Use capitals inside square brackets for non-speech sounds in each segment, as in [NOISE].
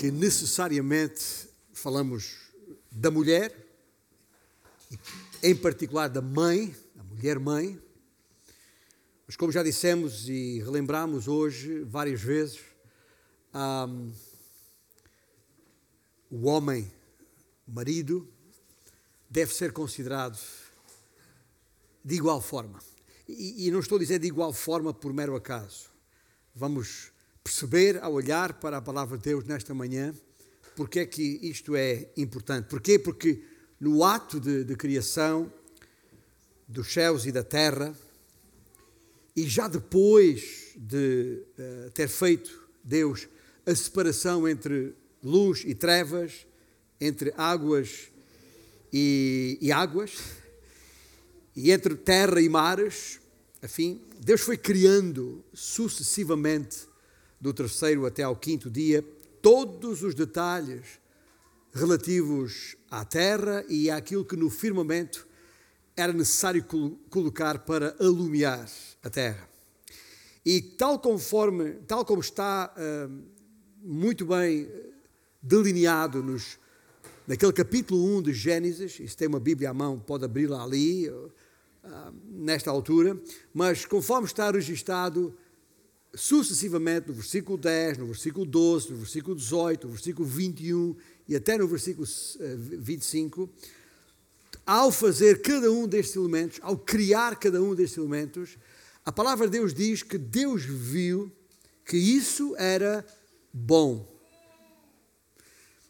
que necessariamente falamos da mulher, em particular da mãe, a mulher-mãe, mas como já dissemos e relembramos hoje várias vezes, um, o homem, marido, deve ser considerado de igual forma. E, e não estou a dizer de igual forma por mero acaso. Vamos perceber ao olhar para a palavra de Deus nesta manhã porque é que isto é importante. Porquê? Porque no ato de, de criação dos céus e da terra, e já depois de uh, ter feito Deus a separação entre luz e trevas, entre águas e, e águas, e entre terra e mares, afim, Deus foi criando sucessivamente, do terceiro até ao quinto dia, todos os detalhes relativos à terra e àquilo que no firmamento era necessário colocar para alumiar a terra. E tal conforme, tal como está uh, muito bem delineado nos, naquele capítulo 1 de Gênesis, se tem uma Bíblia à mão, pode abri-la ali, uh, nesta altura, mas conforme está registado sucessivamente no versículo 10, no versículo 12, no versículo 18, no versículo 21 e até no versículo 25, eh, ao fazer cada um destes elementos, ao criar cada um destes elementos, a palavra de Deus diz que Deus viu que isso era bom.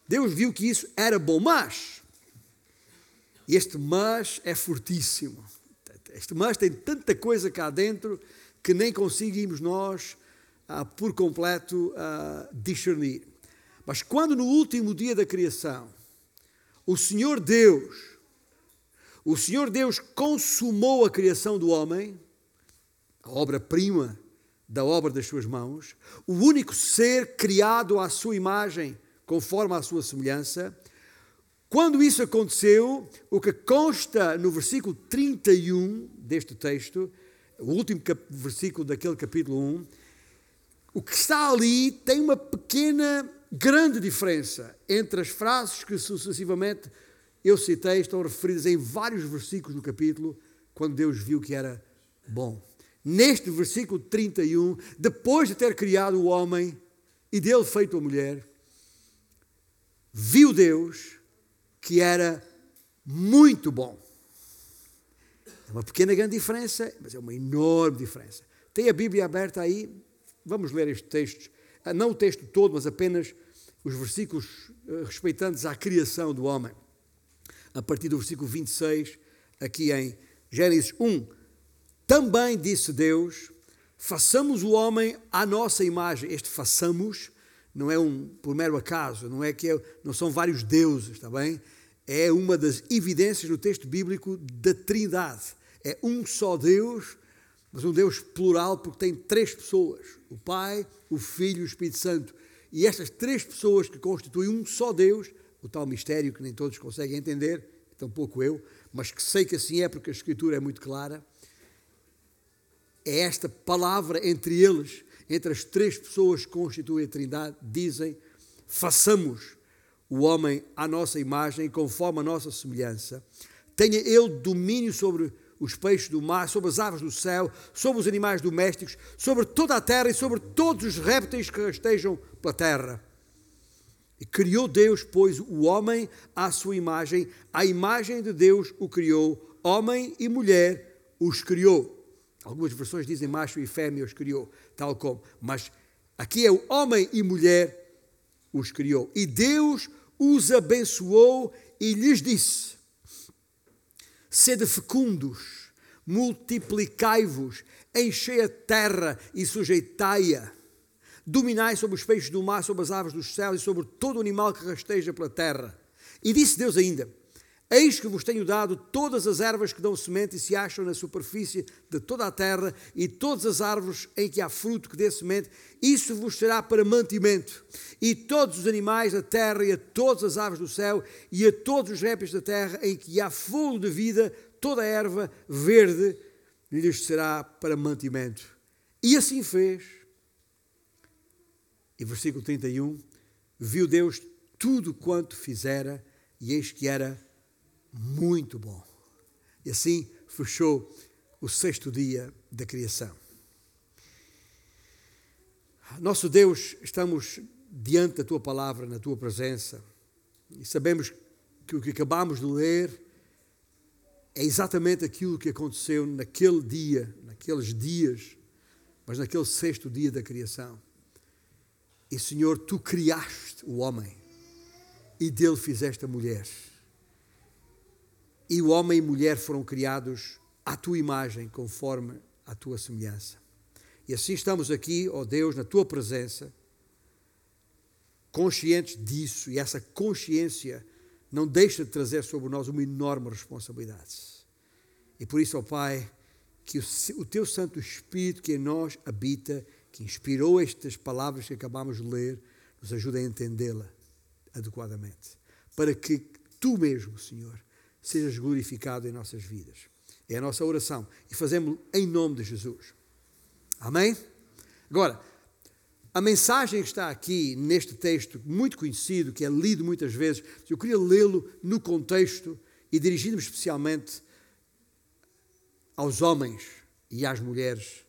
Deus viu que isso era bom, mas este mas é fortíssimo. Este mas tem tanta coisa cá dentro que nem conseguimos nós, ah, por completo, ah, discernir. Mas quando no último dia da criação, o Senhor Deus, o Senhor Deus consumou a criação do homem, a obra-prima da obra das suas mãos, o único ser criado à sua imagem, conforme à sua semelhança, quando isso aconteceu, o que consta no versículo 31 deste texto o último versículo daquele capítulo 1, o que está ali tem uma pequena, grande diferença entre as frases que sucessivamente eu citei, estão referidas em vários versículos do capítulo, quando Deus viu que era bom. Neste versículo 31, depois de ter criado o homem e dele feito a mulher, viu Deus que era muito bom. É uma pequena grande diferença, mas é uma enorme diferença. Tem a Bíblia aberta aí? Vamos ler este texto. Ah, não o texto todo, mas apenas os versículos ah, respeitantes à criação do homem. A partir do versículo 26, aqui em Gênesis 1. Também disse Deus: façamos o homem à nossa imagem. Este façamos não é um por mero acaso, não é que é, não são vários deuses, está bem? É uma das evidências no texto bíblico da Trindade é um só Deus, mas um Deus plural porque tem três pessoas: o Pai, o Filho e o Espírito Santo. E estas três pessoas que constituem um só Deus, o tal mistério que nem todos conseguem entender, tampouco eu, mas que sei que assim é porque a Escritura é muito clara, é esta palavra entre eles, entre as três pessoas que constituem a Trindade, dizem: façamos o homem à nossa imagem, conforme a nossa semelhança, tenha ele domínio sobre os peixes do mar, sobre as aves do céu, sobre os animais domésticos, sobre toda a terra e sobre todos os répteis que estejam pela terra. E criou Deus, pois, o homem à sua imagem, à imagem de Deus o criou, homem e mulher os criou. Algumas versões dizem macho e fêmea os criou, tal como. Mas aqui é o homem e mulher os criou. E Deus os abençoou e lhes disse: sede fecundos, multiplicai-vos, enchei a terra e sujeitai-a. Dominai sobre os peixes do mar, sobre as aves dos céus e sobre todo o animal que rasteja pela terra. E disse Deus ainda: Eis que vos tenho dado todas as ervas que dão semente e se acham na superfície de toda a terra, e todas as árvores em que há fruto que dê semente, isso vos será para mantimento. E todos os animais da terra, e a todas as aves do céu, e a todos os répteis da terra, em que há fogo de vida, toda a erva verde lhes será para mantimento. E assim fez. E versículo 31, viu Deus tudo quanto fizera, e eis que era muito bom. E assim fechou o sexto dia da criação. Nosso Deus, estamos diante da tua palavra, na tua presença, e sabemos que o que acabamos de ler é exatamente aquilo que aconteceu naquele dia, naqueles dias, mas naquele sexto dia da criação. E Senhor, tu criaste o homem e dele fizeste a mulher. E o homem e mulher foram criados à tua imagem, conforme a tua semelhança. E assim estamos aqui, ó Deus, na tua presença, conscientes disso, e essa consciência não deixa de trazer sobre nós uma enorme responsabilidade. E por isso, ó Pai, que o, o teu Santo Espírito que em nós habita, que inspirou estas palavras que acabamos de ler, nos ajude a entendê-la adequadamente, para que tu mesmo, Senhor, sejas glorificado em nossas vidas. É a nossa oração e fazemos em nome de Jesus. Amém? Agora, a mensagem que está aqui neste texto, muito conhecido, que é lido muitas vezes, eu queria lê-lo no contexto e dirigindo-me especialmente aos homens e às mulheres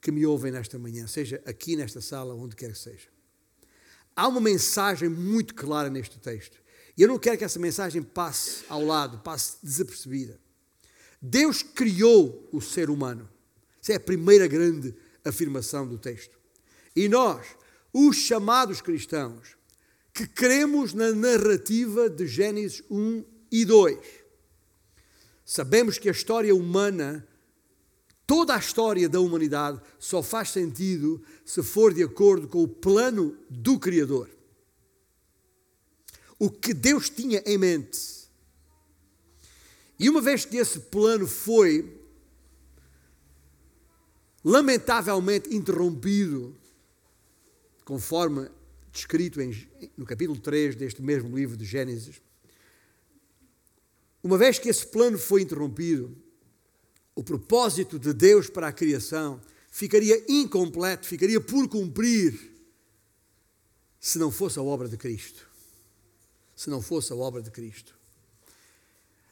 que me ouvem nesta manhã, seja aqui nesta sala, onde quer que seja. Há uma mensagem muito clara neste texto. E eu não quero que essa mensagem passe ao lado, passe desapercebida. Deus criou o ser humano. Essa é a primeira grande afirmação do texto. E nós, os chamados cristãos, que cremos na narrativa de Gênesis 1 e 2, sabemos que a história humana, toda a história da humanidade, só faz sentido se for de acordo com o plano do Criador o que Deus tinha em mente. E uma vez que esse plano foi lamentavelmente interrompido, conforme descrito em, no capítulo 3 deste mesmo livro de Gênesis, uma vez que esse plano foi interrompido, o propósito de Deus para a criação ficaria incompleto, ficaria por cumprir, se não fosse a obra de Cristo se não fosse a obra de Cristo.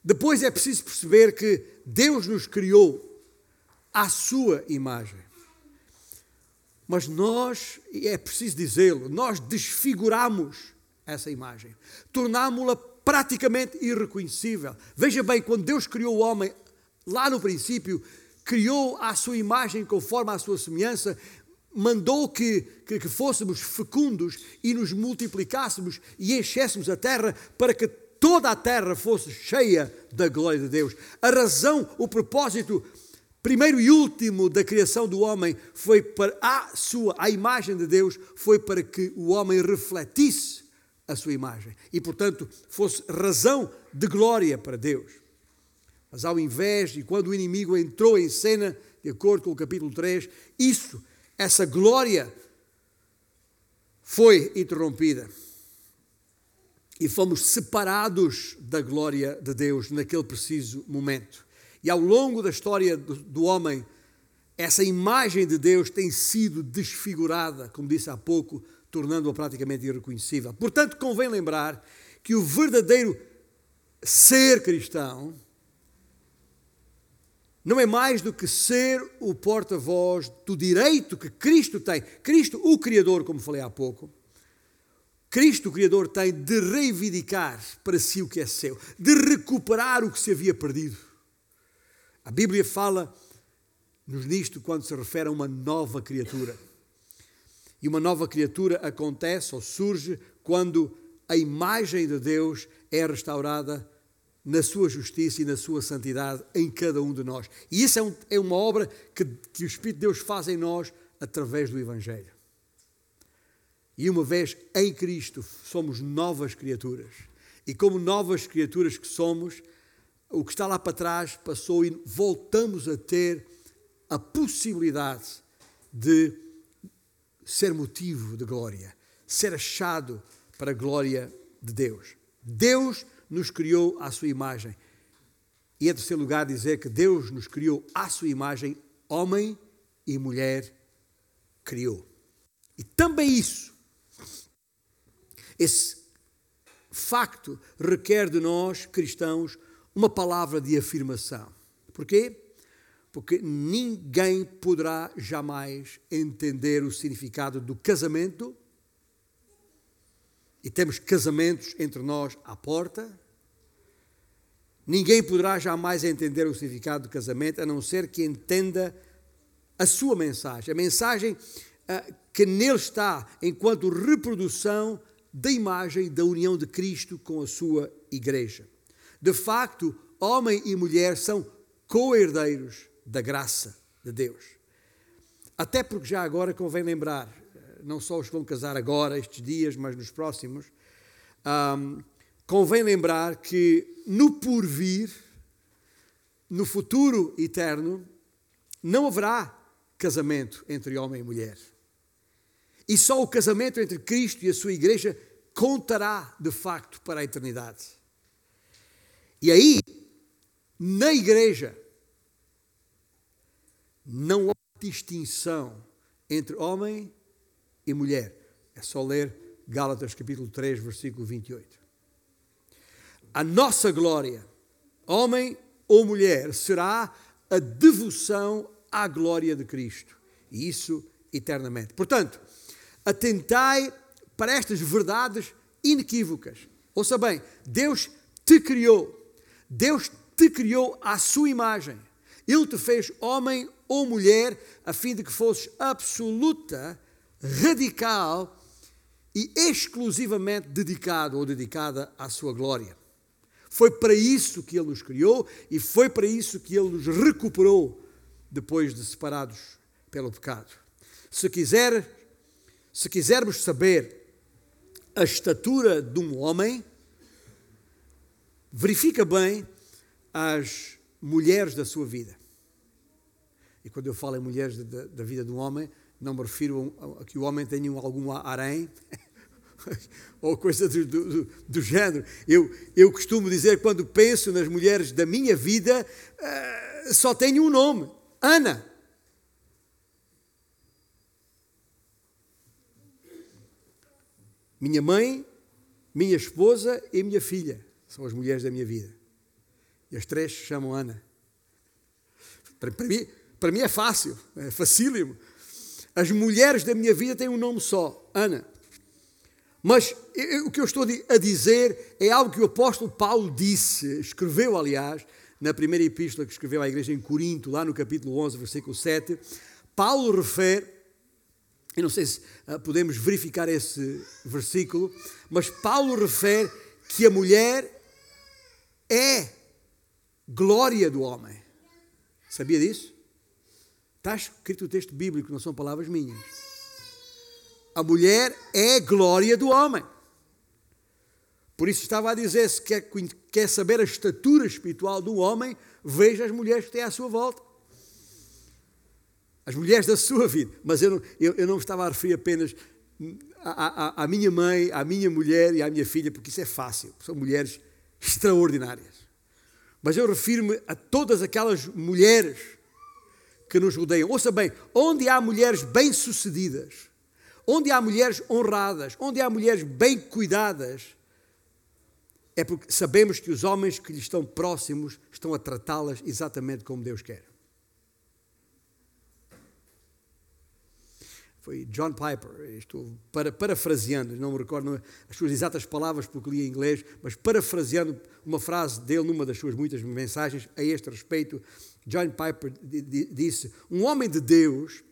Depois é preciso perceber que Deus nos criou à sua imagem. Mas nós, e é preciso dizê-lo, nós desfiguramos essa imagem, tornámo-la praticamente irreconhecível. Veja bem, quando Deus criou o homem, lá no princípio, criou à sua imagem conforme à sua semelhança, mandou que, que, que, fôssemos fecundos e nos multiplicássemos e enchêssemos a terra para que toda a terra fosse cheia da glória de Deus. A razão, o propósito primeiro e último da criação do homem foi para a sua, a imagem de Deus, foi para que o homem refletisse a sua imagem e, portanto, fosse razão de glória para Deus. Mas ao invés, e quando o inimigo entrou em cena, de acordo com o capítulo 3, isso essa glória foi interrompida. E fomos separados da glória de Deus naquele preciso momento. E ao longo da história do, homem, essa imagem de Deus tem sido desfigurada, como disse há pouco, tornando-a praticamente irreconhecível. Portanto, convém lembrar que o verdadeiro ser cristão não é mais do que ser o porta-voz do direito que Cristo tem. Cristo, o Criador, como falei há pouco, Cristo, o Criador, tem de reivindicar para si o que é seu, de recuperar o que se havia perdido. A Bíblia fala-nos nisto quando se refere a uma nova criatura. E uma nova criatura acontece ou surge quando a imagem de Deus é restaurada na sua justiça e na sua santidade em cada um de nós. E isso é, um, é uma obra que, que o Espírito de Deus faz em nós através do Evangelho. E uma vez em Cristo somos novas criaturas. E como novas criaturas que somos, o que está lá para trás passou e voltamos a ter a possibilidade de ser motivo de glória, ser achado para a glória de Deus. Deus nos criou à sua imagem. E em terceiro lugar, dizer que Deus nos criou à sua imagem, homem e mulher criou. E também isso Esse facto requer de nós, cristãos, uma palavra de afirmação. Porquê? Porque ninguém poderá jamais entender o significado do casamento. E temos casamentos entre nós à porta. Ninguém poderá jamais entender o significado do casamento a não ser que entenda a sua mensagem, a mensagem uh, que nele está enquanto reprodução da imagem da união de Cristo com a sua igreja. De facto, homem e mulher são co-herdeiros da graça de Deus. Até porque já agora convém lembrar, não só os que vão casar agora, estes dias, mas nos próximos, um, convém lembrar que no porvir, no futuro eterno, não haverá casamento entre homem e mulher. E só o casamento entre Cristo e a sua igreja contará de facto para a eternidade. E aí, na igreja, não há distinção entre homem e mulher. É só ler Gálatas capítulo 3, versículo 28. A nossa glória, homem ou mulher, será a devoção à glória de Cristo. E isso eternamente. Portanto, atentai para estas verdades inequívocas. Ouça bem, Deus te criou. Deus te criou à sua imagem. Ele te fez homem ou mulher a fim de que fosses absoluta, radical e exclusivamente dedicado ou dedicada à sua glória. Foi para isso que Ele nos criou e foi para isso que Ele nos recuperou depois de separados pelo pecado. Se quiser, se quisermos saber a estatura de um homem, verifica bem as mulheres da sua vida. E quando eu falo em mulheres da, da vida de um homem, não me refiro a, a que o homem tenha algum harém [LAUGHS] ou coisa do, do, do, género. Eu, eu costumo dizer, quando penso nas mulheres da minha vida, uh, só tenho um nome: Ana. Minha mãe, minha esposa e minha filha são as mulheres da minha vida. E as três se chamam Ana. Para, para, mim, para mim é fácil, é facílimo. As mulheres da minha vida têm um nome só, Ana. Mas eu, o que eu estou a dizer é algo que o apóstolo Paulo disse, escreveu, aliás, na primeira epístola que escreveu à igreja em Corinto, lá no capítulo 11, versículo 7. Paulo refere, eu não sei se uh, podemos verificar esse versículo, mas Paulo refere que a mulher é glória do homem. Sabia disso? Está escrito o texto bíblico, não são palavras minhas. A mulher é glória do homem. Por isso estava a dizer: se quer, quer saber a estatura espiritual do homem, veja as mulheres que tem à sua volta. As mulheres da sua vida. Mas eu não, eu, eu não estava a referir apenas à, à, à minha mãe, à minha mulher e à minha filha, porque isso é fácil. São mulheres extraordinárias. Mas eu refiro-me a todas aquelas mulheres que nos rodeiam. Ouça bem, onde há mulheres bem-sucedidas, onde há mulheres honradas, onde há mulheres bem cuidadas, é porque sabemos que os homens que lhes estão próximos estão a tratá-las exatamente como Deus quer. Foi John Piper, estou para, parafraseando, não me recordo as suas exatas palavras porque li em inglês, mas parafraseando uma frase dele numa das suas muitas mensagens a este respeito, John Piper disse: Um homem de Deus,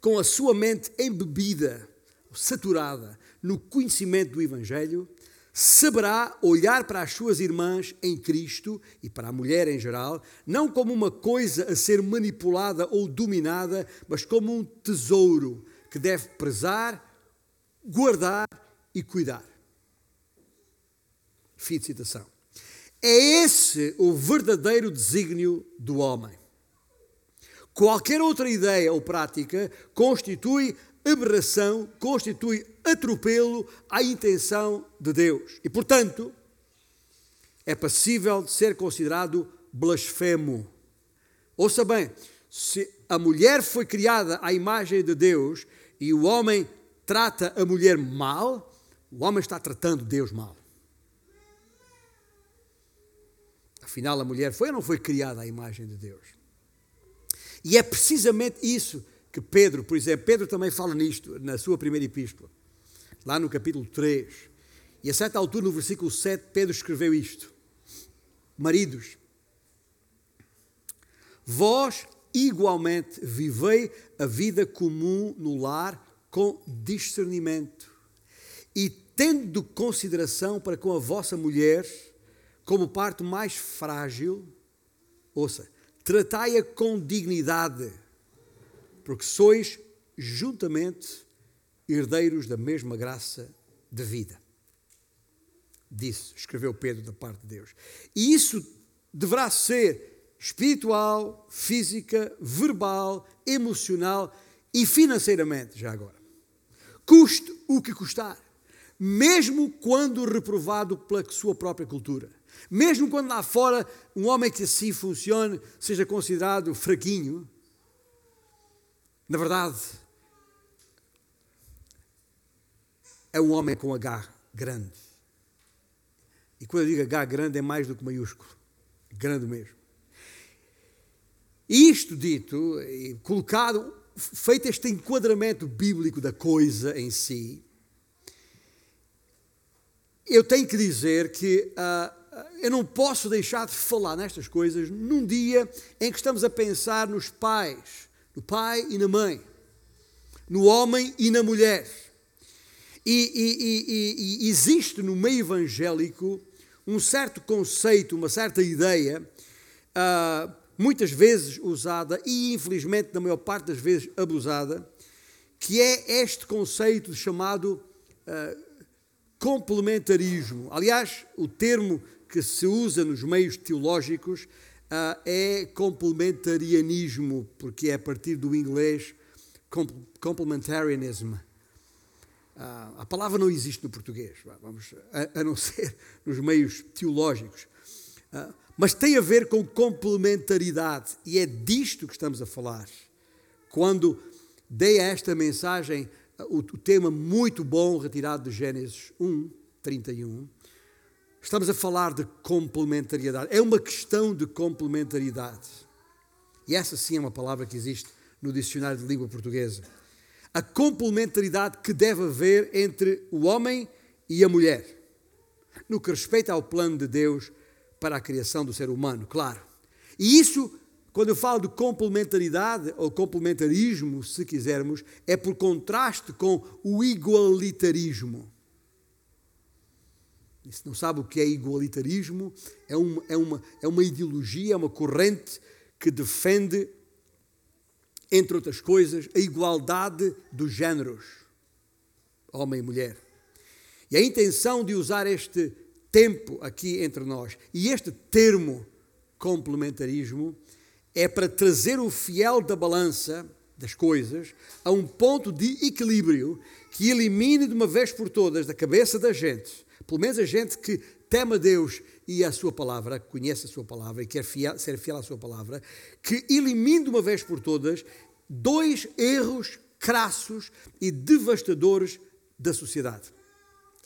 com a sua mente embebida, saturada no conhecimento do Evangelho, saberá olhar para as suas irmãs em Cristo e para a mulher em geral, não como uma coisa a ser manipulada ou dominada, mas como um tesouro que deve prezar, guardar e cuidar. Fim de citação. É esse o verdadeiro desígnio do homem. Qualquer outra ideia ou prática constitui aberração, constitui atropelo à intenção de Deus. E, portanto, é passível de ser considerado blasfemo. Ouça bem, se a mulher foi criada à imagem de Deus e o homem trata a mulher mal, o homem está tratando Deus mal. Afinal, a mulher foi ou não foi criada à imagem de Deus? E é precisamente isso que Pedro, por exemplo, Pedro também fala nisto na sua primeira epístola, lá no capítulo 3. E a certa altura, no versículo 7, Pedro escreveu isto: Maridos, vós igualmente vivei a vida comum no lar com discernimento e tendo consideração para com a vossa mulher como parte mais frágil, ouça, tratai-a com dignidade, porque sois juntamente herdeiros da mesma graça de vida. Disse, escreveu Pedro da parte de Deus. E isso deverá ser espiritual, física, verbal, emocional e financeiramente, já agora. Custe o que custar, mesmo quando reprovado pela sua própria cultura. Mesmo quando lá fora um homem que assim funcione seja considerado fraquinho, na verdade, é um homem com H grande. E quando eu digo H grande é mais do que maiúsculo. Grande mesmo. Isto dito colocado, feito este enquadramento bíblico da coisa em si, eu tenho que dizer que uh, eu não posso deixar de falar nestas coisas num dia em que estamos a pensar nos pais, no pai e na mãe, no homem e na mulher. E, e, e, e existe no meio evangélico um certo conceito, uma certa ideia, uh, muitas vezes usada e infelizmente, na maior parte das vezes, abusada, que é este conceito chamado uh, complementarismo. Aliás, o termo que se usa nos meios teológicos uh, é complementarianismo, porque é a partir do inglês complementarianism. Uh, a palavra não existe no português, vamos, a, não [LAUGHS] ser nos meios teológicos. Uh, mas tem a ver com complementaridade, e é disto que estamos a falar. Quando dei a esta mensagem o tema muito bom retirado de Gênesis 1, 31, Estamos a falar de complementariedade. É uma questão de complementariedade. E essa sim é uma palavra que existe no dicionário de língua portuguesa. A complementaridade que deve haver entre o homem e a mulher, no que respeita ao plano de Deus para a criação do ser humano, claro. E isso, quando eu falo de complementaridade ou complementarismo, se quisermos, é por contraste com o igualitarismo. Se não sabe o que é igualitarismo, é uma, é, uma, é uma ideologia, é uma corrente que defende, entre outras coisas, a igualdade dos géneros, homem e mulher. E a intenção de usar este tempo aqui entre nós e este termo complementarismo é para trazer o fiel da balança das coisas a um ponto de equilíbrio que elimine de uma vez por todas da cabeça da gente pelo menos a gente que teme a Deus e a sua palavra, conhece a sua palavra e quer fiel, ser fiel à sua palavra, que elimine de uma vez por todas dois erros crassos e devastadores da sociedade.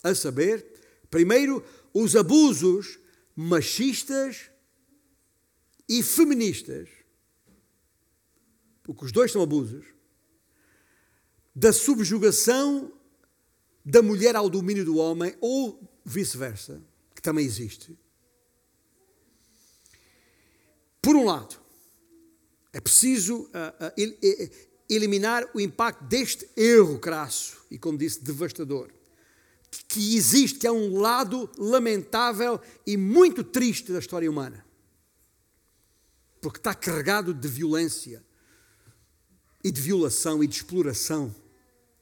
A saber, primeiro, os abusos machistas e feministas, porque os dois são abusos, da subjugação da mulher ao domínio do homem ou vice-versa, que também existe. Por um lado, é preciso uh, uh, eliminar o impacto deste erro crasso e, como disse, devastador, que existe, que é um lado lamentável e muito triste da história humana, porque está carregado de violência e de violação e de exploração,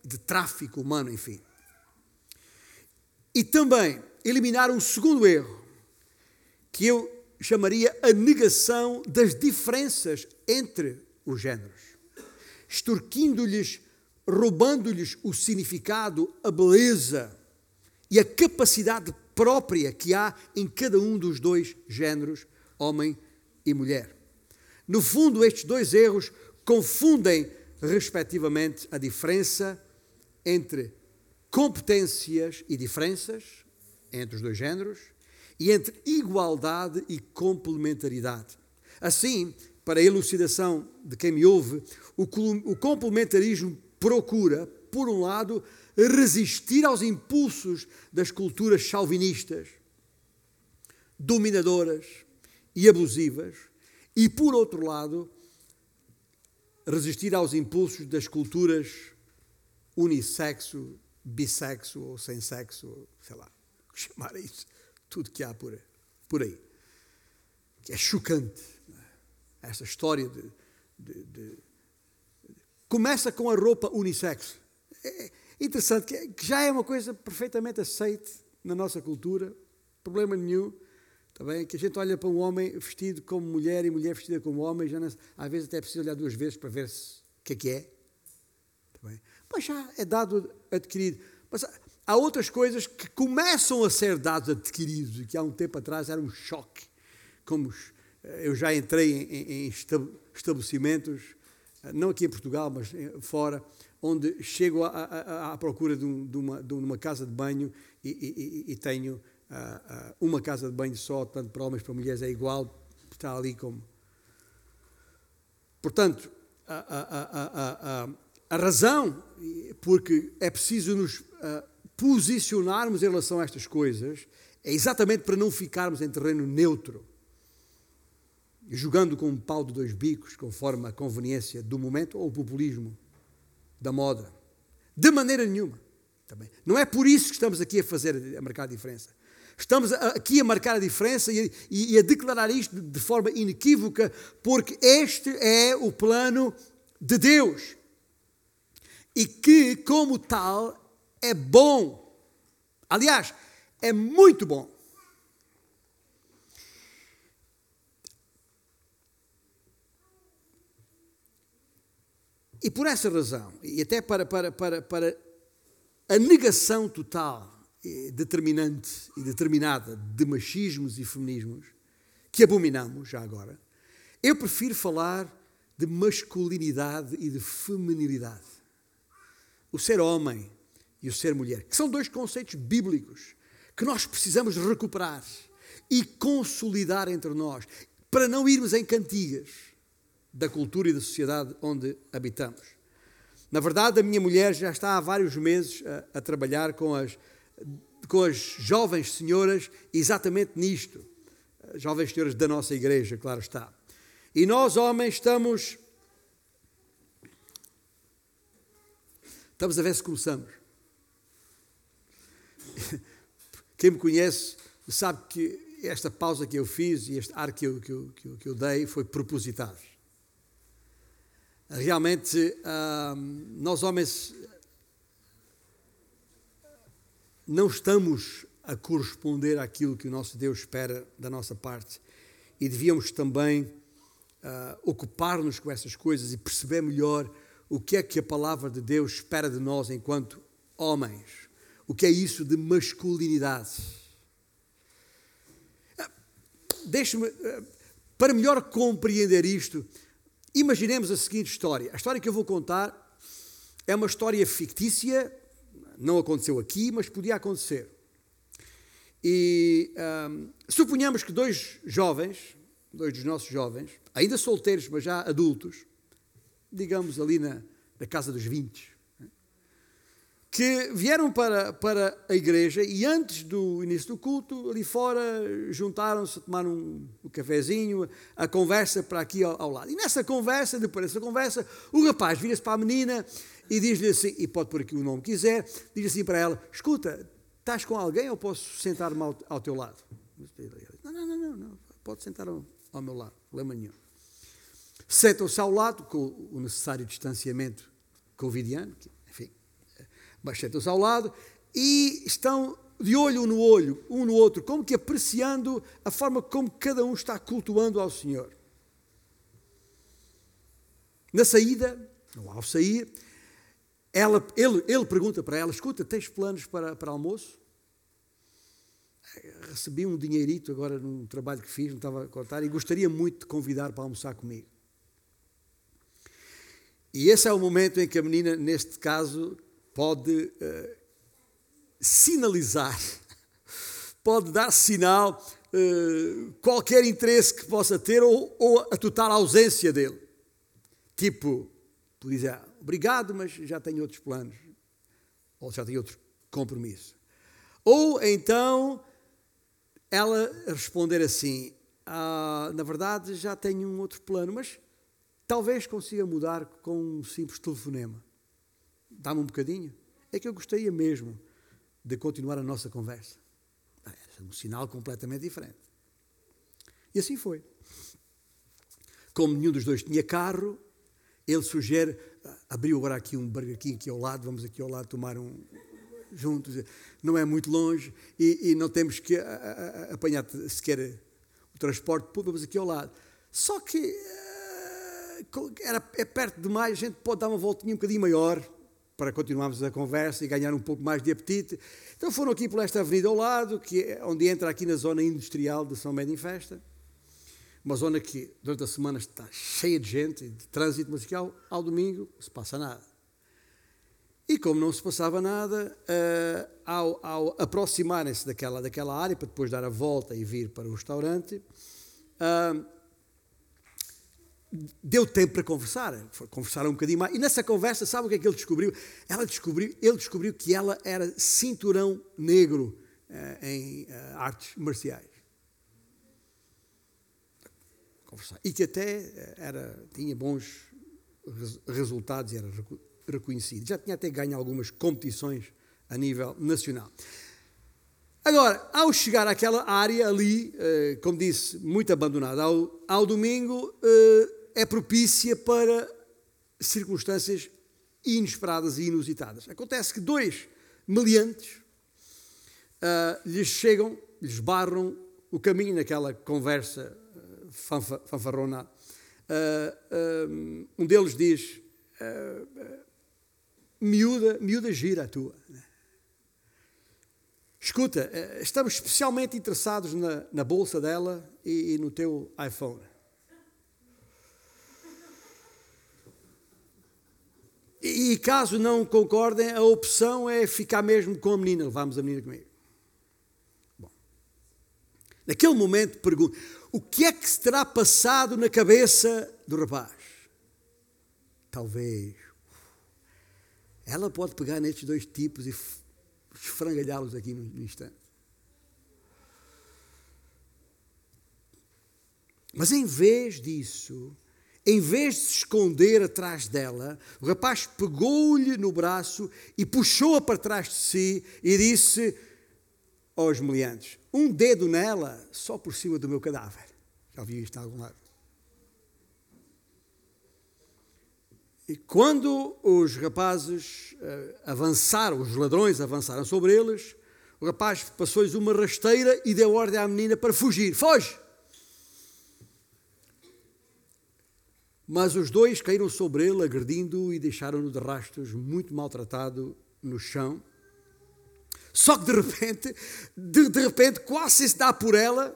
de tráfico humano, enfim. E também eliminar um segundo erro, que eu chamaria a negação das diferenças entre os géneros, extorquindo-lhes, roubando-lhes o significado, a beleza e a capacidade própria que há em cada um dos dois géneros, homem e mulher. No fundo, estes dois erros confundem, respectivamente, a diferença entre competências e diferenças entre os dois géneros e entre igualdade e complementaridade. Assim, para a elucidação de quem me ouve, o complementarismo procura, por um lado, resistir aos impulsos das culturas chauvinistas, dominadoras e abusivas, e, por outro lado, resistir aos impulsos das culturas unissexo, bissexo ou sem sexo, sei lá, [LAUGHS] chamar isso, tudo que há por, por aí. Que é chocante. É? Essa história de, de, de, Começa com a roupa unissex. É interessante, que já é uma coisa perfeitamente aceite na nossa cultura, problema nenhum. Também que a gente olha para um homem vestido como mulher e mulher vestida como homem, já não, às vezes até é preciso olhar duas vezes para ver se, o que é que é. Também. Mas já é dado adquirido. Mas há outras coisas que começam a ser dados adquiridos e que há um tempo atrás era um choque. Como eh, eu já entrei em, em estabelecimentos, eh, não aqui em Portugal, mas fora, onde chego à, procura de, um, de, uma, de, uma, casa de banho e, e, e tenho uh, uma casa de banho só, tanto para homens como para mulheres é igual, está ali como. Portanto, a, a, a razão, porque é preciso nos uh, posicionarmos em relação a estas coisas, é exatamente para não ficarmos em terreno neutro, jogando com um pau de dois bicos, conforme a conveniência do momento ou o populismo da moda. De maneira nenhuma. Também. Não é por isso que estamos aqui a fazer, a marcar a diferença. Estamos aqui a marcar a diferença e, e, a declarar isto de forma inequívoca, porque este é o plano de Deus. E que, como tal, é bom. Aliás, é muito bom. E por essa razão, e até para, para, para, para a negação total determinante e determinada de machismos e feminismos, que abominamos já agora, eu prefiro falar de masculinidade e de feminilidade. O ser homem e o ser mulher, que são dois conceitos bíblicos que nós precisamos recuperar e consolidar entre nós, para não irmos em cantigas da cultura e da sociedade onde habitamos. Na verdade, a minha mulher já está há vários meses a, a trabalhar com as com as jovens senhoras exatamente nisto. Jovens senhoras da nossa igreja, claro está. E nós, homens, estamos. Estamos a ver se começamos. Quem me conhece sabe que esta pausa que eu fiz e este ar que eu, que eu, que eu, que eu dei foi propositado. Realmente, ah, nós homens não estamos a corresponder àquilo que o nosso Deus espera da nossa parte e devíamos também uh, ocupar-nos com essas coisas e perceber melhor o que é que a palavra de Deus espera de nós enquanto homens. O que é isso de masculinidade? Uh, Deixe-me, uh, para melhor compreender isto, imaginemos a seguinte história. A história que eu vou contar é uma história fictícia não aconteceu aqui, mas podia acontecer. E um, suponhamos que dois jovens, dois dos nossos jovens, ainda solteiros, mas já adultos, digamos ali na, na casa dos 20, né, que vieram para, para a igreja e antes do início do culto, ali fora, juntaram-se a tomar um, um cafezinho, a conversa para aqui ao, ao, lado. E nessa conversa, depois dessa conversa, o rapaz vira-se para a menina e diz-lhe assim, e pode pôr aqui o nome que quiser, diz assim para ela: Escuta, estás com alguém ou posso sentar-me ao, ao, teu lado? Não, não, não, não, não. pode sentar ao, ao meu lado, problema nenhum. Sentam-se ao lado, com o necessário distanciamento covidiano, enfim, mas sentam-se ao lado e estão de olho no olho, um no outro, como que apreciando a forma como cada um está cultuando ao Senhor. Na saída, ou ao sair, ela, ele, ele pergunta para ela: Escuta, tens planos para, para almoço? Recebi um dinheirito agora num trabalho que fiz, não estava a contar, e gostaria muito de convidar para almoçar comigo. E esse é o momento em que a menina, neste caso, pode uh, sinalizar, [LAUGHS] pode dar sinal uh, qualquer interesse que possa ter ou, ou, a total ausência dele. Tipo, tu dizes, ah, obrigado, mas já tenho outros planos, ou já tenho outro compromisso. Ou então ela responder assim: ah, na verdade já tenho um outro plano, mas talvez consiga mudar com um simples telefonema. Dá-me um bocadinho. É que eu gostaria mesmo de continuar a nossa conversa. Ah, é um sinal completamente diferente. E assim foi. Como nenhum dos dois tinha carro, ele sugere, ah, abriu agora aqui um King aqui ao lado, vamos aqui ao lado tomar um, juntos, não é muito longe e, e não temos que a, a, apanhar sequer o transporte público, vamos aqui ao lado. Só que era, é perto demais, a gente pode dar uma voltinha um bocadinho maior para continuarmos a conversa e ganhar um pouco mais de apetite. Então foram aqui por esta avenida ao lado, que é onde entra aqui na zona industrial de São Médio em Festa. Uma zona que durante a semana está cheia de gente, de trânsito, ao, ao domingo não se passa nada. E como não se passava nada, uh, ao, ao aproximarem-se daquela, daquela área, para depois dar a volta e vir para o restaurante, uh, deu tempo para conversar. Conversaram um bocadinho mais. E nessa conversa, sabe o que é que ele descobriu? Ela descobriu ele descobriu que ela era cinturão negro uh, em artes marciais. Conversar. E que até era, tinha bons resultados e era reconhecido. Já tinha até ganho algumas competições a nível nacional. Agora, ao chegar àquela área ali, eh, como disse, muito abandonada ao, ao domingo, eh, é propícia para circunstâncias inesperadas e inusitadas. Acontece que dois meliantes uh, lhes chegam, lhes barram o caminho naquela conversa fanfa, fanfarrona. Um deles diz: miúda, miúda gira a tua. Escuta, eh, estamos especialmente interessados na, na bolsa dela e, e no teu iPhone. E, e caso não concordem, a opção é ficar mesmo com a menina. Levamos a menina comigo. Bom, naquele momento pergunto: o que é que se terá passado na cabeça do rapaz? Talvez ela pode pegar nestes dois tipos e esfrangalhá-los aqui no instante. Mas em vez disso, em vez de se esconder atrás dela, o rapaz pegou-lhe no braço e puxou-a para trás de si e disse aos meliantes: Um dedo nela, só por cima do meu cadáver. Já ouviu isto em algum lado? E quando os rapazes uh, avançaram, os ladrões avançaram sobre eles, o rapaz passou-lhes uma rasteira e deu ordem à menina para fugir. Foge! Mas os dois caíram sobre ele, agredindo-o e deixaram-no de rastros, muito maltratado no chão. Só que de repente, de, de repente, quase se dá por ela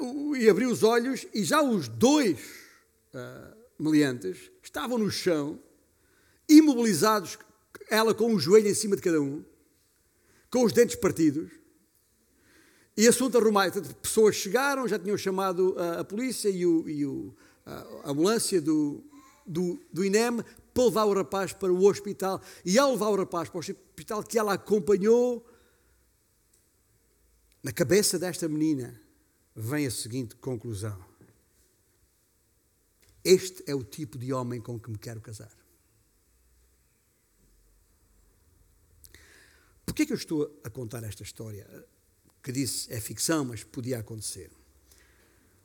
uh, e abriu os olhos e já os dois uh, meliantes estavam no chão, imobilizados, ela com um joelho em cima de cada um, com os dentes partidos. E assunto arrumado. Pessoas chegaram, já tinham chamado a, a polícia e, o, e o, a, a ambulância do, do, do INEM para levar o rapaz para o hospital. E ao levar o rapaz para o hospital, que ela acompanhou, na cabeça desta menina vem a seguinte conclusão: este é o tipo de homem com que me quero casar. Por que é que eu estou a contar esta história? Que disse é ficção, mas podia acontecer.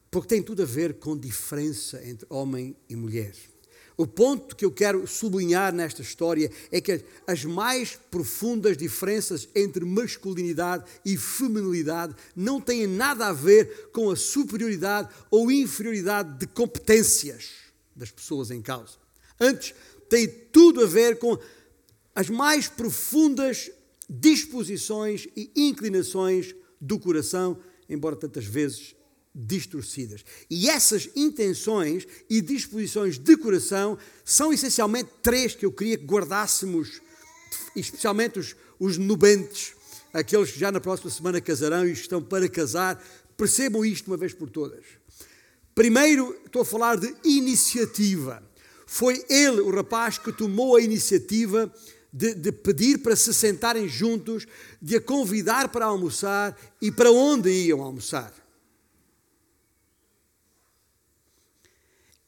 Porque tem tudo a ver com diferença entre homem e mulher. O ponto que eu quero sublinhar nesta história é que as mais profundas diferenças entre masculinidade e feminilidade não têm nada a ver com a superioridade ou inferioridade de competências das pessoas em causa. Antes, tem tudo a ver com as mais profundas disposições e inclinações do coração, embora tantas vezes distorcidas. E essas intenções e disposições de coração são essencialmente três que eu queria que guardássemos, especialmente os, os nubentes, aqueles que já na próxima semana casarão e estão para casar, percebam isto uma vez por todas. Primeiro, estou a falar de iniciativa. Foi ele, o rapaz, que tomou a iniciativa de, de, pedir para se sentarem juntos, de a convidar para almoçar e para onde iam almoçar.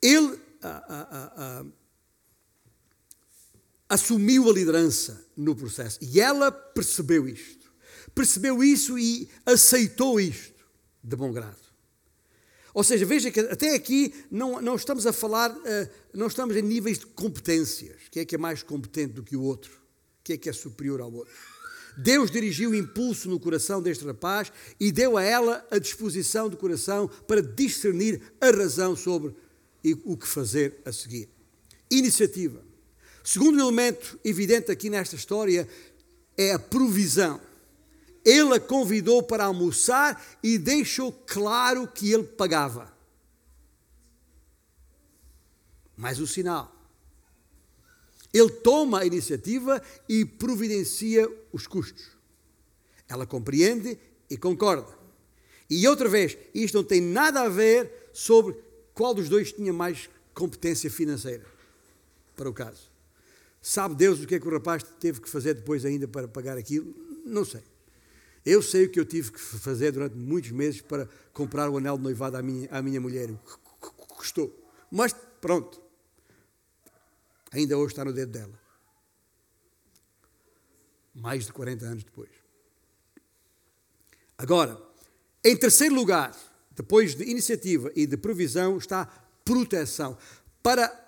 Ele assumiu a liderança no processo e ela percebeu isto. Percebeu isso e aceitou isto de bom grado. Ou seja, veja que até aqui não, não estamos a falar, uh, não estamos em níveis de competências. Quem é que é mais competente do que o outro? Quem é que é superior ao outro? Deus dirigiu o impulso no coração deste rapaz e deu a ela a disposição do coração para discernir a razão sobre o que fazer a seguir. Iniciativa. Segundo elemento evidente aqui nesta história é a provisão ele a convidou para almoçar e deixou claro que ele pagava. Mais um sinal. Ele toma a iniciativa e providencia os custos. Ela compreende e concorda. E outra vez, isto não tem nada a ver sobre qual dos dois tinha mais competência financeira para o caso. Sabe Deus o que é que o rapaz teve que fazer depois ainda para pagar aquilo? Não sei. Eu sei o que eu tive que fazer durante muitos meses para comprar o anel de noivado à minha, à minha mulher. Custou. Mas pronto. Ainda hoje está no dedo dela. Mais de 40 anos depois. Agora, em terceiro lugar, depois de iniciativa e de provisão, está proteção. Para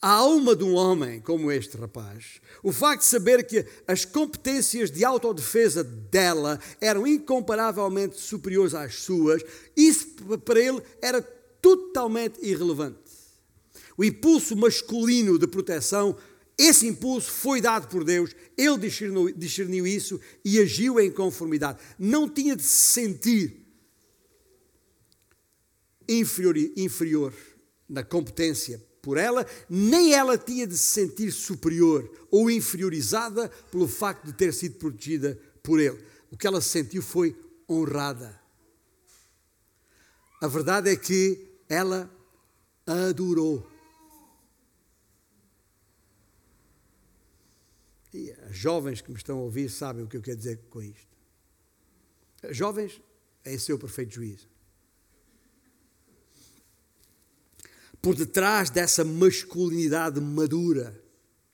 a alma de um homem como este rapaz, o facto de saber que as competências de autodefesa dela eram incomparavelmente superiores às suas, isso para ele era totalmente irrelevante. O impulso masculino de proteção, esse impulso foi dado por Deus, ele discerniu, discerniu isso e agiu em conformidade. Não tinha de se sentir inferior, inferior na competência por ela, nem ela tinha de se sentir superior ou inferiorizada pelo facto de ter sido protegida por ele. O que ela sentiu foi honrada. A verdade é que ela adorou. E as jovens que me estão a ouvir sabem o que eu quero dizer com isto. Jovens, em seu perfeito juízo. Por detrás dessa masculinidade madura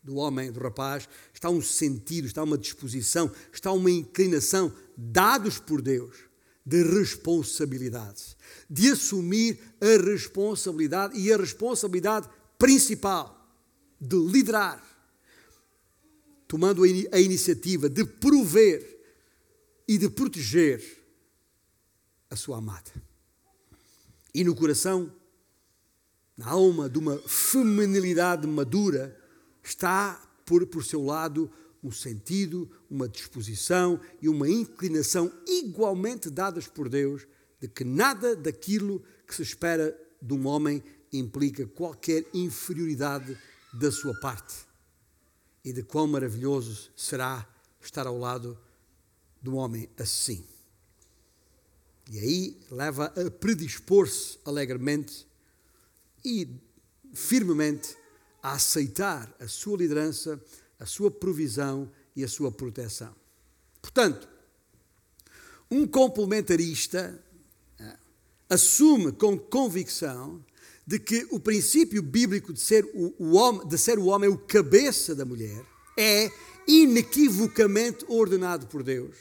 do homem, do rapaz, está um sentido, está uma disposição, está uma inclinação dados por Deus de responsabilidade, de assumir a responsabilidade e a responsabilidade principal de liderar, tomando a iniciativa de prover e de proteger a sua amada. E no coração na alma de uma feminilidade madura, está por, por seu lado um sentido, uma disposição e uma inclinação igualmente dadas por Deus de que nada daquilo que se espera de um homem implica qualquer inferioridade da sua parte. E de quão maravilhoso será estar ao lado de um homem assim. E aí leva a predispor-se alegremente e firmemente a aceitar a sua liderança, a sua provisão e a sua proteção. Portanto, um complementarista eh, assume com convicção de que o princípio bíblico de ser o, o homem, de ser o homem o cabeça da mulher é inequivocamente ordenado por Deus,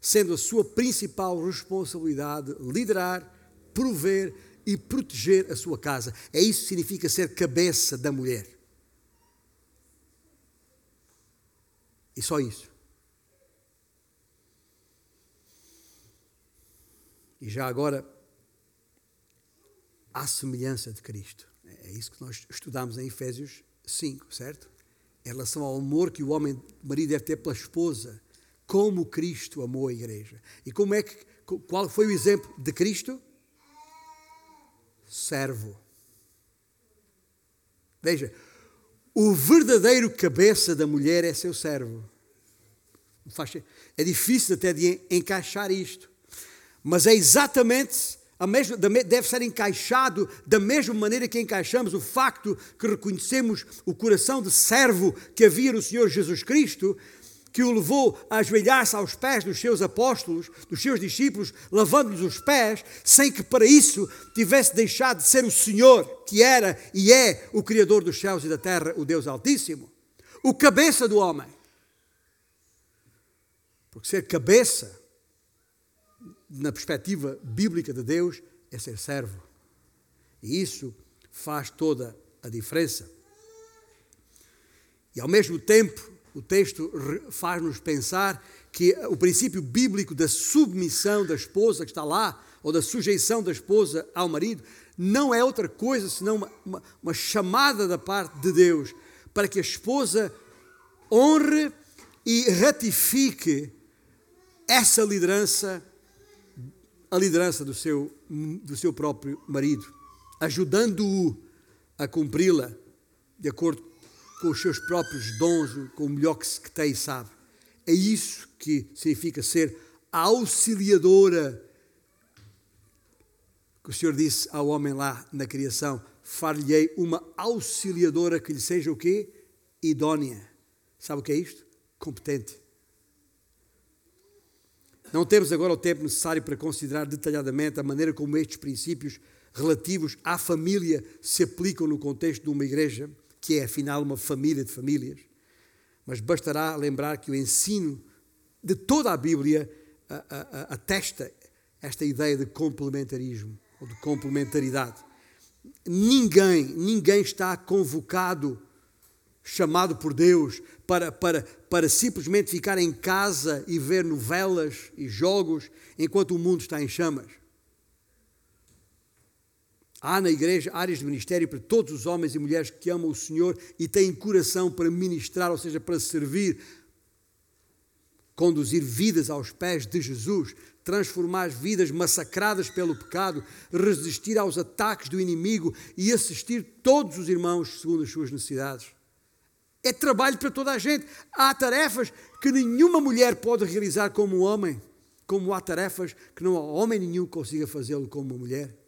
sendo a sua principal responsabilidade liderar, prover e proteger a sua casa. É isso que significa ser cabeça da mulher. E só isso. E já agora, à semelhança de Cristo. É isso que nós estudamos em Efésios 5, certo? Em relação ao amor que o homem, o marido deve ter pela esposa, como Cristo amou a igreja. E como é que, qual foi o exemplo de Cristo? Servo. Veja, o verdadeiro cabeça da mulher é seu servo. É difícil até de encaixar isto. Mas é exatamente a mesma, deve ser encaixado da mesma maneira que encaixamos o facto que reconhecemos o coração de servo que havia no Senhor Jesus Cristo, que o levou a ajoelhar-se aos pés dos seus apóstolos, dos seus discípulos, lavando-lhes os pés, sem que para isso tivesse deixado de ser o Senhor, que era e é o Criador dos céus e da terra, o Deus Altíssimo, o cabeça do homem. Porque ser cabeça, na perspectiva bíblica de Deus, é ser servo. E isso faz toda a diferença. E ao mesmo tempo, o texto faz-nos pensar que o princípio bíblico da submissão da esposa que está lá, ou da sujeição da esposa ao marido, não é outra coisa senão uma, uma, uma chamada da parte de Deus para que a esposa honre e ratifique essa liderança, a liderança do seu, do seu próprio marido, ajudando-o a cumpri-la de acordo com os seus próprios dons, com o melhor que, que tem e sabe. É isso que significa ser a auxiliadora que o Senhor disse ao homem lá na criação: far-lhe-ei uma auxiliadora que lhe seja o quê? Idónea. Sabe o que é isto? Competente. Não temos agora o tempo necessário para considerar detalhadamente a maneira como estes princípios relativos à família se aplicam no contexto de uma igreja, que é afinal uma família de famílias. Mas bastará lembrar que o ensino de toda a Bíblia atesta esta ideia de complementarismo ou de complementaridade. Ninguém, ninguém está convocado chamado por Deus para, para, para simplesmente ficar em casa e ver novelas e jogos enquanto o mundo está em chamas. Há na igreja áreas de ministério para todos os homens e mulheres que amam o Senhor e têm coração para ministrar, ou seja, para servir, conduzir vidas aos pés de Jesus, transformar vidas massacradas pelo pecado, resistir aos ataques do inimigo e assistir todos os irmãos segundo as suas necessidades. É trabalho para toda a gente. Há tarefas que nenhuma mulher pode realizar como um homem, como há tarefas que não há homem nenhum consiga fazê-lo como uma mulher.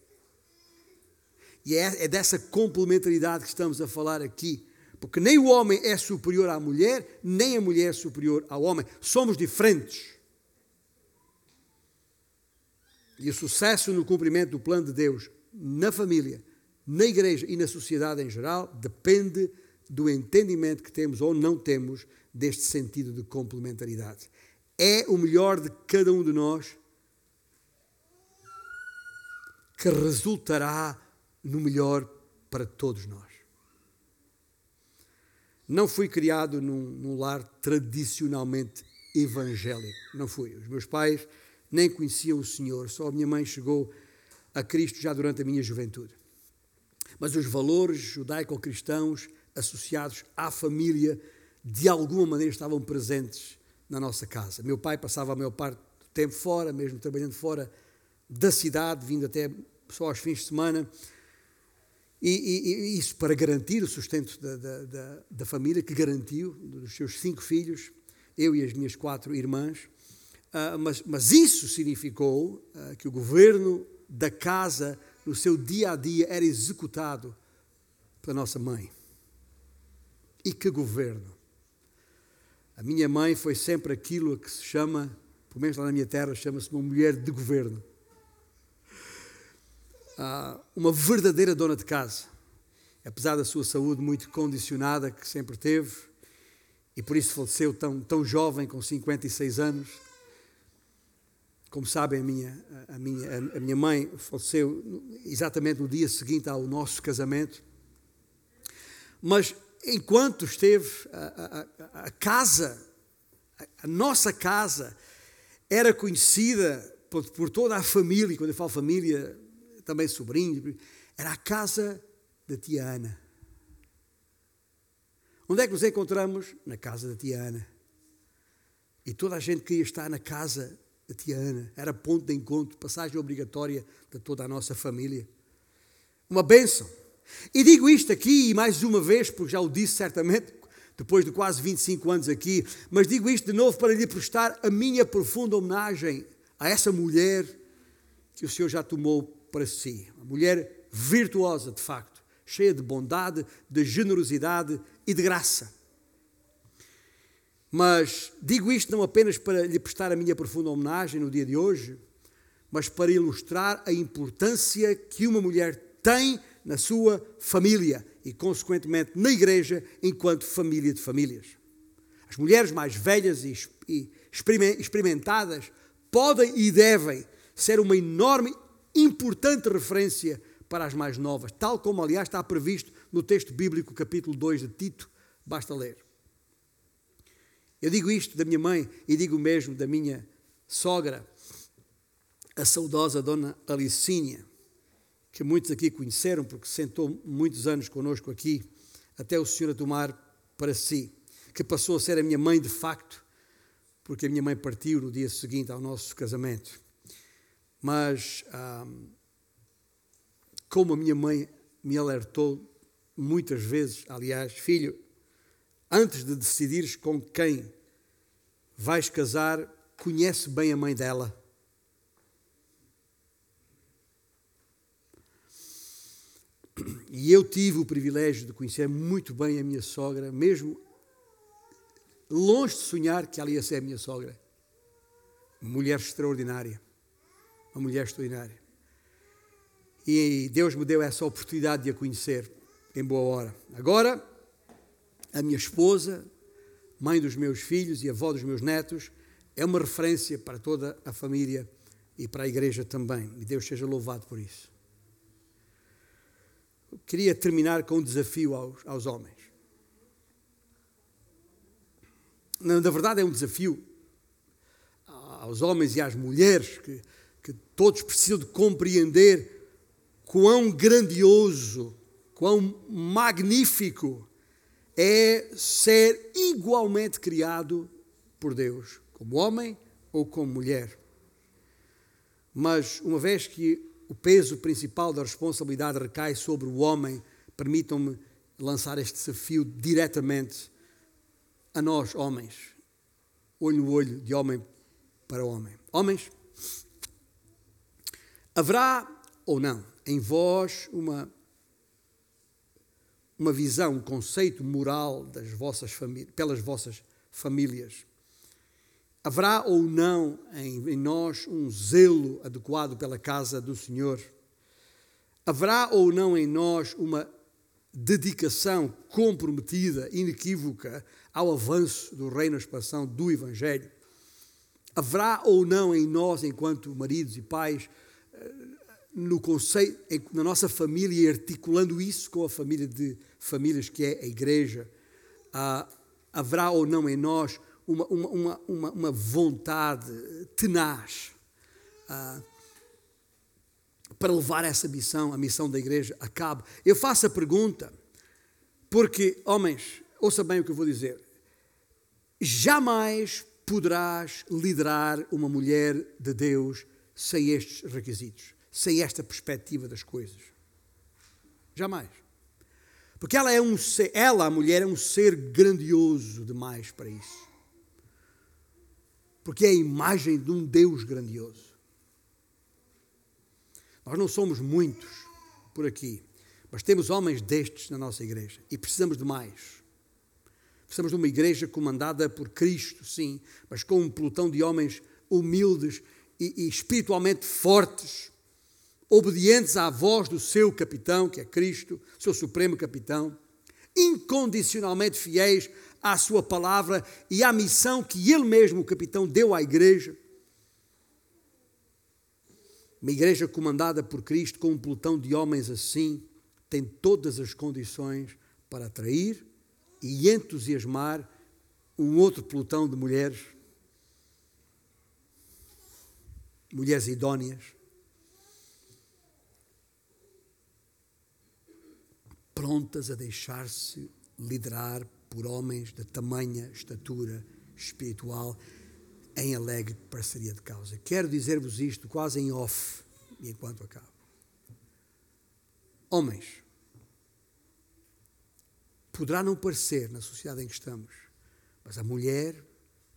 E é, é dessa complementaridade que estamos a falar aqui. Porque nem o homem é superior à mulher, nem a mulher é superior ao homem. Somos diferentes. E o sucesso no cumprimento do plano de Deus na família, na igreja e na sociedade em geral depende do entendimento que temos ou não temos deste sentido de complementaridade. É o melhor de cada um de nós que resultará no melhor para todos nós. Não fui criado num, num lar tradicionalmente evangélico. Não fui. Os meus pais nem conheciam o Senhor, só a minha mãe chegou a Cristo já durante a minha juventude. Mas os valores judaico-cristãos associados à família, de alguma maneira estavam presentes na nossa casa. Meu pai passava a maior parte do tempo fora, mesmo trabalhando fora da cidade, vindo até só aos fins de semana. E, e, e isso para garantir o sustento da, da, da, da, família, que garantiu, dos seus cinco filhos, eu e as minhas quatro irmãs. Uh, mas, mas, isso significou uh, que o governo da casa, no seu dia a dia, era executado pela nossa mãe. E que governo! A minha mãe foi sempre aquilo que se chama, pelo menos lá na minha terra, chama-se uma mulher de governo. Ah, uma verdadeira dona de casa. Apesar da sua saúde muito condicionada, que sempre teve, e por isso faleceu tão, tão jovem, com 56 anos. Como sabem, a minha, a, minha, a minha mãe faleceu exatamente no dia seguinte ao nosso casamento. Mas enquanto esteve a, a, a casa, a, nossa casa, era conhecida por, por, toda a família, quando eu falo família, também sobrinhos, era a casa da tia Ana. Onde é que nos encontramos? Na casa da tia Ana. E toda a gente queria estar na casa da tia Ana. Era ponto de encontro, passagem obrigatória de toda a nossa família. Uma bênção. E digo isto aqui, e mais uma vez, porque já o disse certamente, depois de quase 25 anos aqui, mas digo isto de novo para lhe prestar a minha profunda homenagem a essa mulher que o Senhor já tomou para si. Uma mulher virtuosa, de facto, cheia de bondade, de generosidade e de graça. Mas digo isto não apenas para lhe prestar a minha profunda homenagem no dia de hoje, mas para ilustrar a importância que uma mulher tem na sua família e, consequentemente, na igreja, enquanto família de famílias. As mulheres mais velhas e experimentadas podem e devem ser uma enorme, importante referência para as mais novas, tal como, aliás, está previsto no texto bíblico, capítulo 2 de Tito, basta ler. Eu digo isto da minha mãe e digo mesmo da minha sogra, a saudosa Dona Alicínia que muitos aqui conheceram, porque sentou muitos anos conosco aqui, até o Senhor a tomar para si, que passou a ser a minha mãe de facto, porque a minha mãe partiu no dia seguinte ao nosso casamento. Mas, como a minha mãe me alertou muitas vezes, aliás, filho, antes de decidires com quem vais casar, conhece bem a mãe dela E eu tive o privilégio de conhecer muito bem a minha sogra, mesmo longe de sonhar que ela ia ser a minha sogra. Mulher extraordinária. Uma mulher extraordinária. E Deus me deu essa oportunidade de a conhecer em boa hora. Agora, a minha esposa, mãe dos meus filhos e avó dos meus netos, é uma referência para toda a família e para a igreja também. E Deus seja louvado por isso queria terminar com um desafio aos, aos homens. Na, na verdade, é um desafio aos homens e às mulheres que todos precisam de compreender quão grandioso, quão magnífico é ser igualmente criado por Deus, como homem ou como mulher. Mas uma vez que o peso principal da responsabilidade recai sobre o homem, permitam-me lançar este desafio diretamente a nós, homens, olho no olho, de homem para homem. Homens, haverá ou não em vós uma, uma visão, um conceito moral das vossas pelas vossas famílias Haverá ou não em, em nós um zelo adequado pela casa do Senhor? Haverá ou não em nós uma dedicação comprometida, inequívoca, ao avanço do reino, a expansão do Evangelho? Haverá ou não em nós, enquanto maridos e pais, no conceito, na nossa família, articulando isso com a família de famílias que é a igreja, ah, haverá ou não em nós uma, uma, uma, uma vontade tenaz uh, para levar essa missão, a missão da igreja, a cabo. Eu faço a pergunta, porque, homens, ouça bem o que eu vou dizer. Jamais poderás liderar uma mulher de Deus sem estes requisitos, sem esta perspectiva das coisas. Jamais. Porque ela é um ser, ela, a mulher, é um ser grandioso demais para isso porque é a imagem de um Deus grandioso. Nós não somos muitos por aqui, mas temos homens destes na nossa igreja e precisamos de mais. Precisamos de uma igreja comandada por Cristo, sim, mas com um pelotão de homens humildes e, espiritualmente fortes, obedientes à voz do seu capitão, que é Cristo, seu supremo capitão, incondicionalmente fiéis à sua palavra e à missão que ele mesmo, o capitão, deu à igreja. Uma igreja comandada por Cristo, com um pelotão de homens assim, tem todas as condições para atrair e entusiasmar um outro pelotão de mulheres, mulheres idóneas, prontas a deixar-se liderar por homens de tamanha estatura espiritual em alegre parceria de causa. Quero dizer-vos isto quase em off, enquanto acabo. Homens, Poderá não parecer na sociedade em que estamos, mas a mulher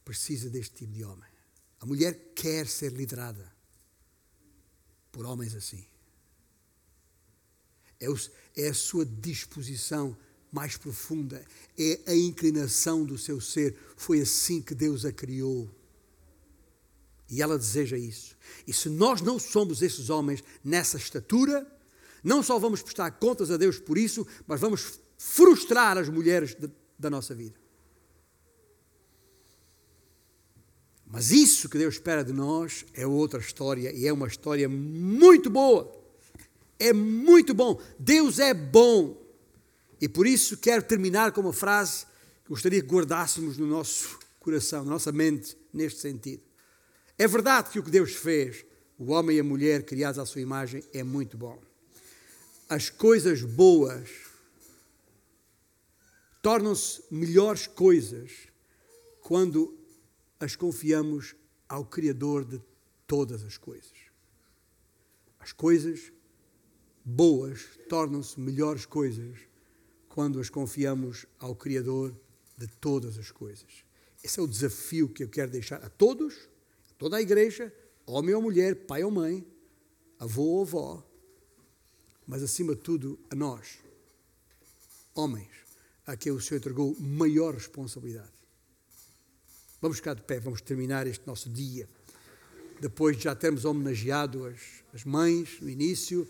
precisa deste tipo de homem. A mulher quer ser liderada por homens assim. É, o, é a sua disposição mais profunda, é a inclinação do seu ser. Foi assim que Deus a criou. E ela deseja isso. E se nós não somos esses homens nessa estatura, não só vamos prestar contas a Deus por isso, mas vamos frustrar as mulheres de, da nossa vida. Mas isso que Deus espera de nós é outra história e é uma história muito boa. É muito bom. Deus é bom. E por isso quero terminar com uma frase que gostaria que guardássemos no nosso coração, na nossa mente, neste sentido. É verdade que o que Deus fez, o homem e a mulher criados à sua imagem, é muito bom. As coisas boas tornam-se melhores coisas quando as confiamos ao Criador de todas as coisas. As coisas boas tornam-se melhores coisas quando as confiamos ao Criador de todas as coisas. Esse é o desafio que eu quero deixar a todos, a toda a igreja, homem ou mulher, pai ou mãe, avô ou avó, mas acima de tudo a nós, homens, a quem o Senhor entregou maior responsabilidade. Vamos ficar de pé, vamos terminar este nosso dia. Depois de já termos homenageado as, as mães no início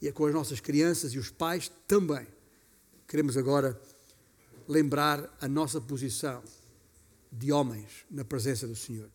e com as nossas crianças e os pais também. Queremos agora lembrar a nossa posição de homens na presença do Senhor.